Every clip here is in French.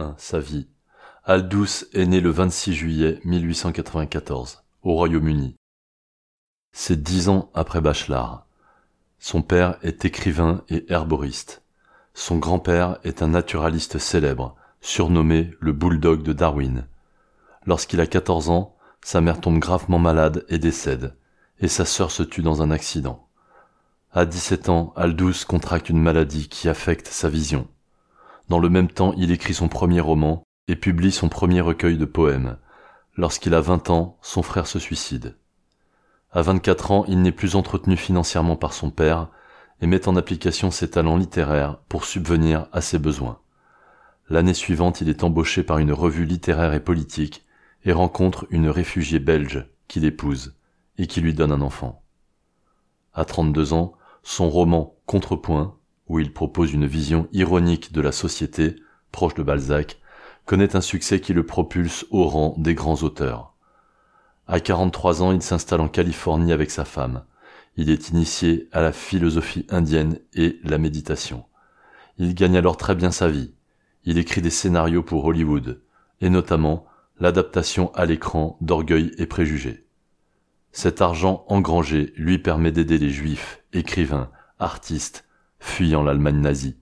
1. Sa vie. Aldous est né le 26 juillet 1894 au Royaume-Uni. C'est dix ans après Bachelard. Son père est écrivain et herboriste. Son grand-père est un naturaliste célèbre, surnommé le bulldog de Darwin. Lorsqu'il a 14 ans, sa mère tombe gravement malade et décède, et sa sœur se tue dans un accident. À 17 ans, Aldous contracte une maladie qui affecte sa vision. Dans le même temps, il écrit son premier roman et publie son premier recueil de poèmes. Lorsqu'il a 20 ans, son frère se suicide. À 24 ans, il n'est plus entretenu financièrement par son père et met en application ses talents littéraires pour subvenir à ses besoins. L'année suivante, il est embauché par une revue littéraire et politique et rencontre une réfugiée belge qu'il épouse et qui lui donne un enfant. À 32 ans, son roman Contrepoint, où il propose une vision ironique de la société, proche de Balzac, connaît un succès qui le propulse au rang des grands auteurs. À 43 ans, il s'installe en Californie avec sa femme. Il est initié à la philosophie indienne et la méditation. Il gagne alors très bien sa vie. Il écrit des scénarios pour Hollywood, et notamment l'adaptation à l'écran d'Orgueil et Préjugés. Cet argent engrangé lui permet d'aider les juifs, écrivains, artistes, fuyant l'Allemagne nazie.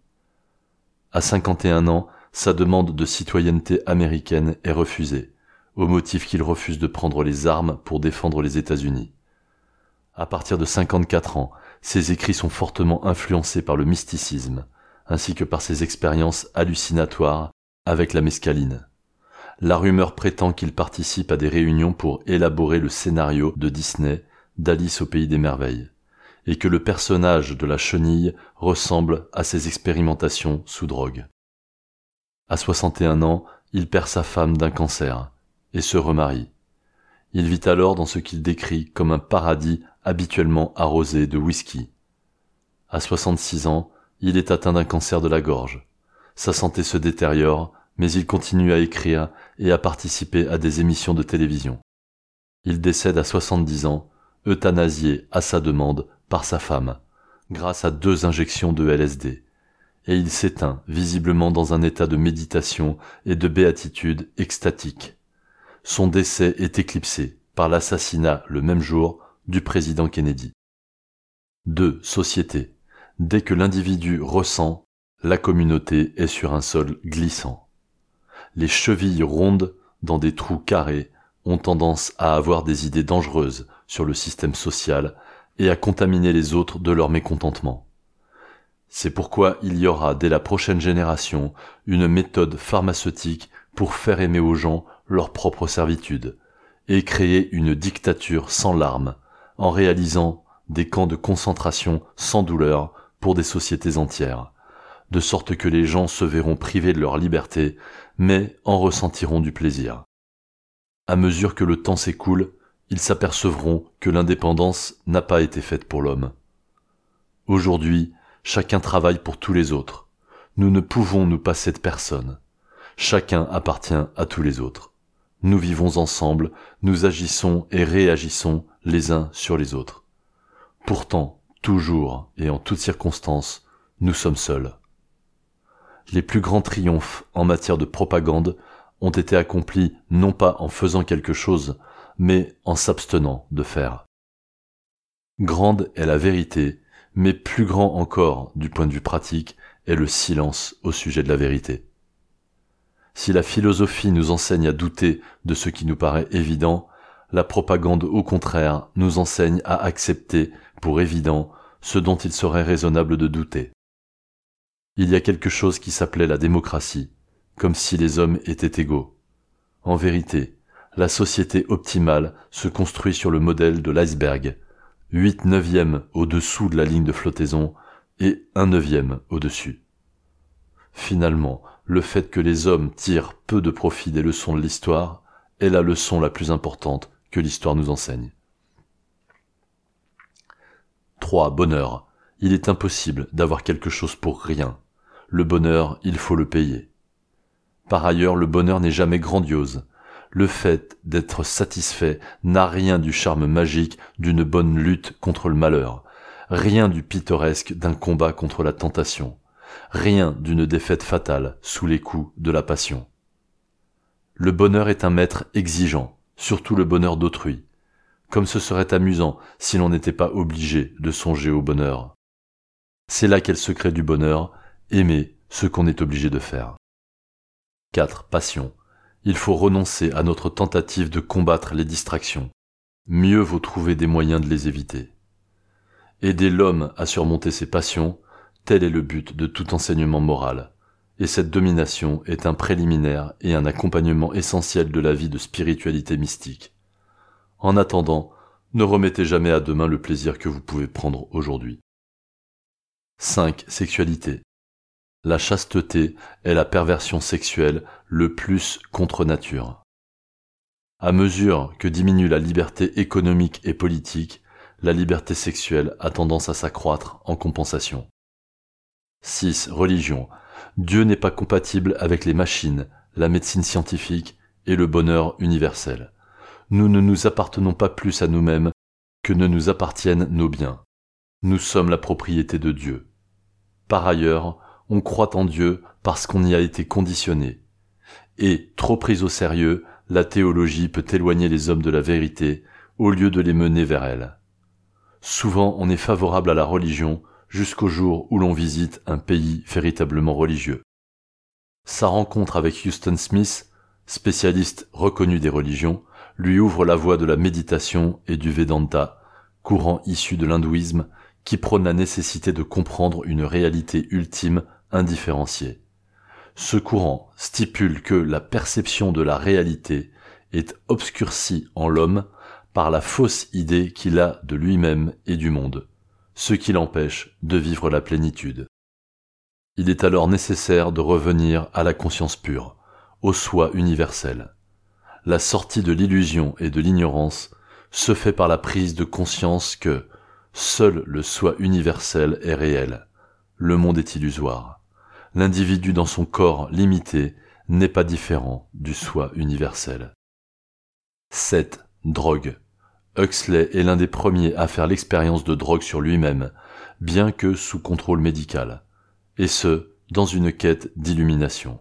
À 51 ans, sa demande de citoyenneté américaine est refusée au motif qu'il refuse de prendre les armes pour défendre les États-Unis. À partir de 54 ans, ses écrits sont fortement influencés par le mysticisme, ainsi que par ses expériences hallucinatoires avec la mescaline. La rumeur prétend qu'il participe à des réunions pour élaborer le scénario de Disney d'Alice au pays des merveilles, et que le personnage de la chenille ressemble à ses expérimentations sous drogue. À 61 ans, il perd sa femme d'un cancer, et se remarie. Il vit alors dans ce qu'il décrit comme un paradis habituellement arrosé de whisky. À 66 ans, il est atteint d'un cancer de la gorge. Sa santé se détériore, mais il continue à écrire et à participer à des émissions de télévision. Il décède à 70 ans, euthanasié à sa demande par sa femme, grâce à deux injections de LSD, et il s'éteint visiblement dans un état de méditation et de béatitude extatique son décès est éclipsé par l'assassinat le même jour du président Kennedy. 2. Société. Dès que l'individu ressent, la communauté est sur un sol glissant. Les chevilles rondes dans des trous carrés ont tendance à avoir des idées dangereuses sur le système social et à contaminer les autres de leur mécontentement. C'est pourquoi il y aura dès la prochaine génération une méthode pharmaceutique pour faire aimer aux gens leur propre servitude, et créer une dictature sans larmes, en réalisant des camps de concentration sans douleur pour des sociétés entières, de sorte que les gens se verront privés de leur liberté, mais en ressentiront du plaisir. À mesure que le temps s'écoule, ils s'apercevront que l'indépendance n'a pas été faite pour l'homme. Aujourd'hui, chacun travaille pour tous les autres. Nous ne pouvons nous passer de personne. Chacun appartient à tous les autres nous vivons ensemble, nous agissons et réagissons les uns sur les autres. Pourtant, toujours et en toutes circonstances, nous sommes seuls. Les plus grands triomphes en matière de propagande ont été accomplis non pas en faisant quelque chose, mais en s'abstenant de faire. Grande est la vérité, mais plus grand encore du point de vue pratique est le silence au sujet de la vérité. Si la philosophie nous enseigne à douter de ce qui nous paraît évident, la propagande au contraire nous enseigne à accepter pour évident ce dont il serait raisonnable de douter. Il y a quelque chose qui s'appelait la démocratie, comme si les hommes étaient égaux. En vérité, la société optimale se construit sur le modèle de l'iceberg, huit neuvièmes au-dessous de la ligne de flottaison et un neuvième au-dessus. Finalement, le fait que les hommes tirent peu de profit des leçons de l'histoire est la leçon la plus importante que l'histoire nous enseigne. 3. Bonheur. Il est impossible d'avoir quelque chose pour rien. Le bonheur, il faut le payer. Par ailleurs, le bonheur n'est jamais grandiose. Le fait d'être satisfait n'a rien du charme magique d'une bonne lutte contre le malheur, rien du pittoresque d'un combat contre la tentation rien d'une défaite fatale sous les coups de la passion. Le bonheur est un maître exigeant, surtout le bonheur d'autrui, comme ce serait amusant si l'on n'était pas obligé de songer au bonheur. C'est là qu'est le secret du bonheur, aimer ce qu'on est obligé de faire. 4. Passion. Il faut renoncer à notre tentative de combattre les distractions. Mieux vaut trouver des moyens de les éviter. Aider l'homme à surmonter ses passions, tel est le but de tout enseignement moral et cette domination est un préliminaire et un accompagnement essentiel de la vie de spiritualité mystique. En attendant, ne remettez jamais à demain le plaisir que vous pouvez prendre aujourd'hui. 5. Sexualité. La chasteté est la perversion sexuelle le plus contre nature. À mesure que diminue la liberté économique et politique, la liberté sexuelle a tendance à s'accroître en compensation. 6. Religion. Dieu n'est pas compatible avec les machines, la médecine scientifique et le bonheur universel. Nous ne nous appartenons pas plus à nous-mêmes que ne nous appartiennent nos biens. Nous sommes la propriété de Dieu. Par ailleurs, on croit en Dieu parce qu'on y a été conditionné. Et, trop prise au sérieux, la théologie peut éloigner les hommes de la vérité au lieu de les mener vers elle. Souvent on est favorable à la religion jusqu'au jour où l'on visite un pays véritablement religieux. Sa rencontre avec Houston Smith, spécialiste reconnu des religions, lui ouvre la voie de la méditation et du Vedanta, courant issu de l'hindouisme qui prône la nécessité de comprendre une réalité ultime indifférenciée. Ce courant stipule que la perception de la réalité est obscurcie en l'homme par la fausse idée qu'il a de lui-même et du monde ce qui l'empêche de vivre la plénitude. Il est alors nécessaire de revenir à la conscience pure, au soi universel. La sortie de l'illusion et de l'ignorance se fait par la prise de conscience que seul le soi universel est réel, le monde est illusoire. L'individu dans son corps limité n'est pas différent du soi universel. 7. Drogue. Huxley est l'un des premiers à faire l'expérience de drogue sur lui-même, bien que sous contrôle médical, et ce, dans une quête d'illumination.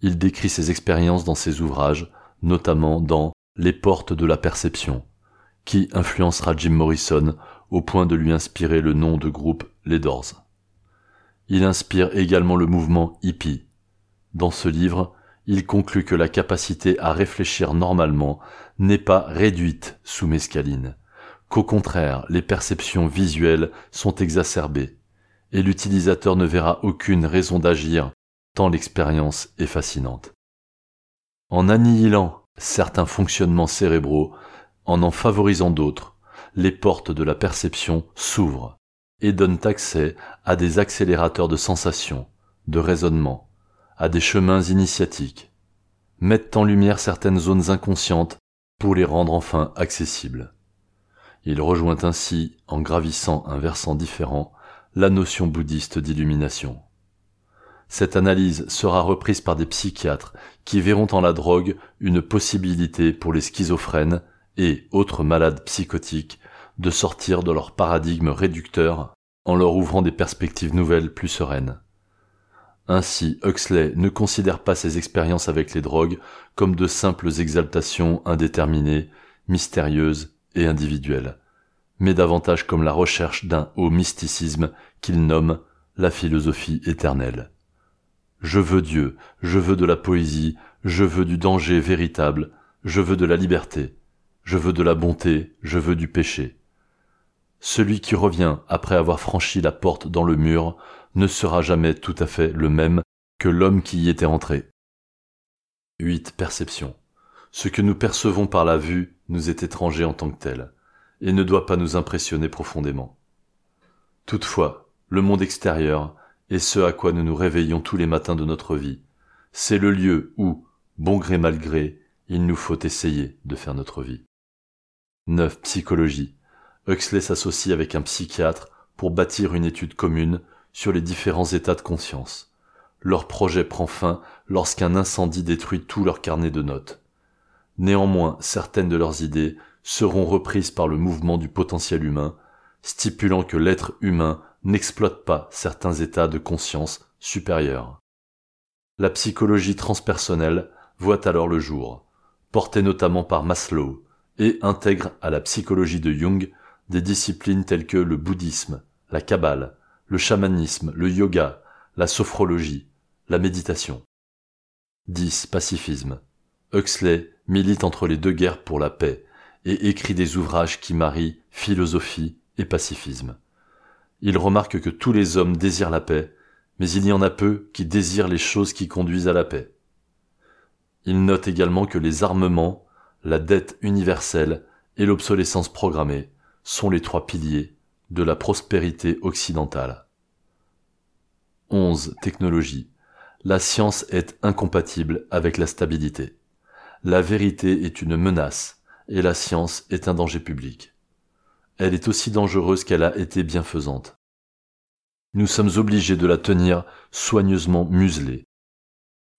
Il décrit ses expériences dans ses ouvrages, notamment dans Les portes de la perception, qui influencera Jim Morrison au point de lui inspirer le nom de groupe Les. Il inspire également le mouvement hippie. Dans ce livre, il conclut que la capacité à réfléchir normalement n'est pas réduite sous mescaline, qu'au contraire les perceptions visuelles sont exacerbées, et l'utilisateur ne verra aucune raison d'agir tant l'expérience est fascinante. En annihilant certains fonctionnements cérébraux, en en favorisant d'autres, les portes de la perception s'ouvrent et donnent accès à des accélérateurs de sensations, de raisonnement, à des chemins initiatiques, mettent en lumière certaines zones inconscientes pour les rendre enfin accessibles. Il rejoint ainsi, en gravissant un versant différent, la notion bouddhiste d'illumination. Cette analyse sera reprise par des psychiatres qui verront en la drogue une possibilité pour les schizophrènes et autres malades psychotiques de sortir de leur paradigme réducteur en leur ouvrant des perspectives nouvelles plus sereines. Ainsi, Huxley ne considère pas ses expériences avec les drogues comme de simples exaltations indéterminées, mystérieuses et individuelles, mais davantage comme la recherche d'un haut mysticisme qu'il nomme la philosophie éternelle. Je veux Dieu, je veux de la poésie, je veux du danger véritable, je veux de la liberté, je veux de la bonté, je veux du péché. Celui qui revient après avoir franchi la porte dans le mur ne sera jamais tout à fait le même que l'homme qui y était entré. 8. Perception. Ce que nous percevons par la vue nous est étranger en tant que tel, et ne doit pas nous impressionner profondément. Toutefois, le monde extérieur est ce à quoi nous nous réveillons tous les matins de notre vie. C'est le lieu où, bon gré mal gré, il nous faut essayer de faire notre vie. 9. Psychologie. Huxley s'associe avec un psychiatre pour bâtir une étude commune sur les différents états de conscience. Leur projet prend fin lorsqu'un incendie détruit tout leur carnet de notes. Néanmoins, certaines de leurs idées seront reprises par le mouvement du potentiel humain, stipulant que l'être humain n'exploite pas certains états de conscience supérieurs. La psychologie transpersonnelle voit alors le jour, portée notamment par Maslow, et intègre à la psychologie de Jung des disciplines telles que le bouddhisme, la kabbale, le chamanisme, le yoga, la sophrologie, la méditation. 10. Pacifisme. Huxley milite entre les deux guerres pour la paix et écrit des ouvrages qui marient philosophie et pacifisme. Il remarque que tous les hommes désirent la paix, mais il y en a peu qui désirent les choses qui conduisent à la paix. Il note également que les armements, la dette universelle et l'obsolescence programmée sont les trois piliers de la prospérité occidentale. 11. Technologie. La science est incompatible avec la stabilité. La vérité est une menace et la science est un danger public. Elle est aussi dangereuse qu'elle a été bienfaisante. Nous sommes obligés de la tenir soigneusement muselée.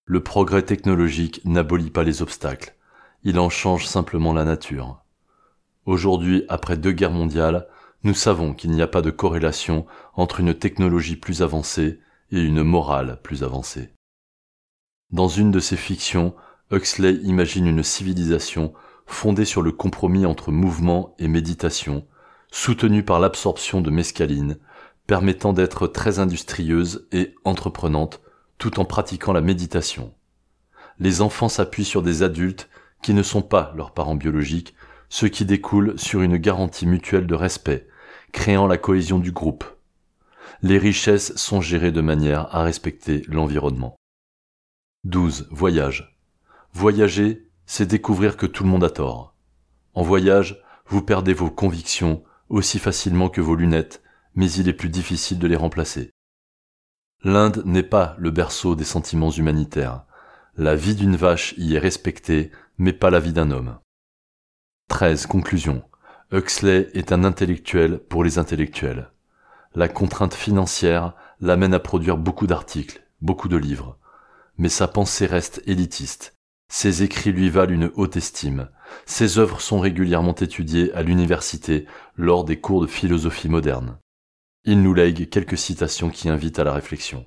Le progrès technologique n'abolit pas les obstacles, il en change simplement la nature. Aujourd'hui, après deux guerres mondiales, nous savons qu'il n'y a pas de corrélation entre une technologie plus avancée et une morale plus avancée. Dans une de ses fictions, Huxley imagine une civilisation fondée sur le compromis entre mouvement et méditation, soutenue par l'absorption de mescaline, permettant d'être très industrieuse et entreprenante tout en pratiquant la méditation. Les enfants s'appuient sur des adultes qui ne sont pas leurs parents biologiques, ce qui découle sur une garantie mutuelle de respect, créant la cohésion du groupe. Les richesses sont gérées de manière à respecter l'environnement. 12. Voyage. Voyager, c'est découvrir que tout le monde a tort. En voyage, vous perdez vos convictions aussi facilement que vos lunettes, mais il est plus difficile de les remplacer. L'Inde n'est pas le berceau des sentiments humanitaires. La vie d'une vache y est respectée, mais pas la vie d'un homme. 13. Conclusion. Huxley est un intellectuel pour les intellectuels. La contrainte financière l'amène à produire beaucoup d'articles, beaucoup de livres. Mais sa pensée reste élitiste. Ses écrits lui valent une haute estime. Ses œuvres sont régulièrement étudiées à l'université lors des cours de philosophie moderne. Il nous lègue quelques citations qui invitent à la réflexion.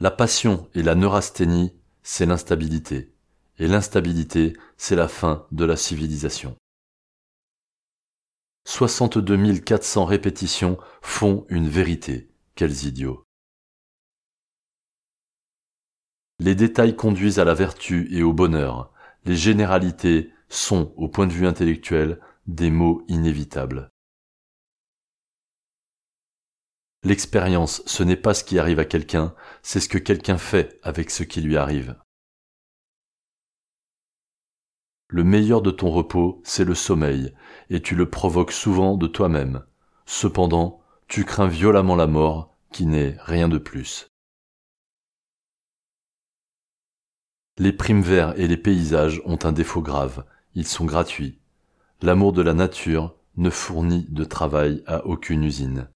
La passion et la neurasthénie, c'est l'instabilité. Et l'instabilité, c'est la fin de la civilisation. 62 400 répétitions font une vérité. Quels idiots. Les détails conduisent à la vertu et au bonheur. Les généralités sont, au point de vue intellectuel, des mots inévitables. L'expérience, ce n'est pas ce qui arrive à quelqu'un, c'est ce que quelqu'un fait avec ce qui lui arrive. Le meilleur de ton repos, c'est le sommeil, et tu le provoques souvent de toi-même. Cependant, tu crains violemment la mort, qui n'est rien de plus. Les primes verts et les paysages ont un défaut grave, ils sont gratuits. L'amour de la nature ne fournit de travail à aucune usine.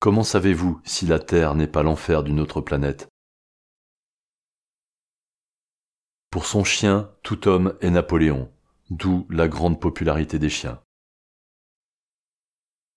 Comment savez-vous si la Terre n'est pas l'enfer d'une autre planète? Pour son chien, tout homme est Napoléon, d'où la grande popularité des chiens.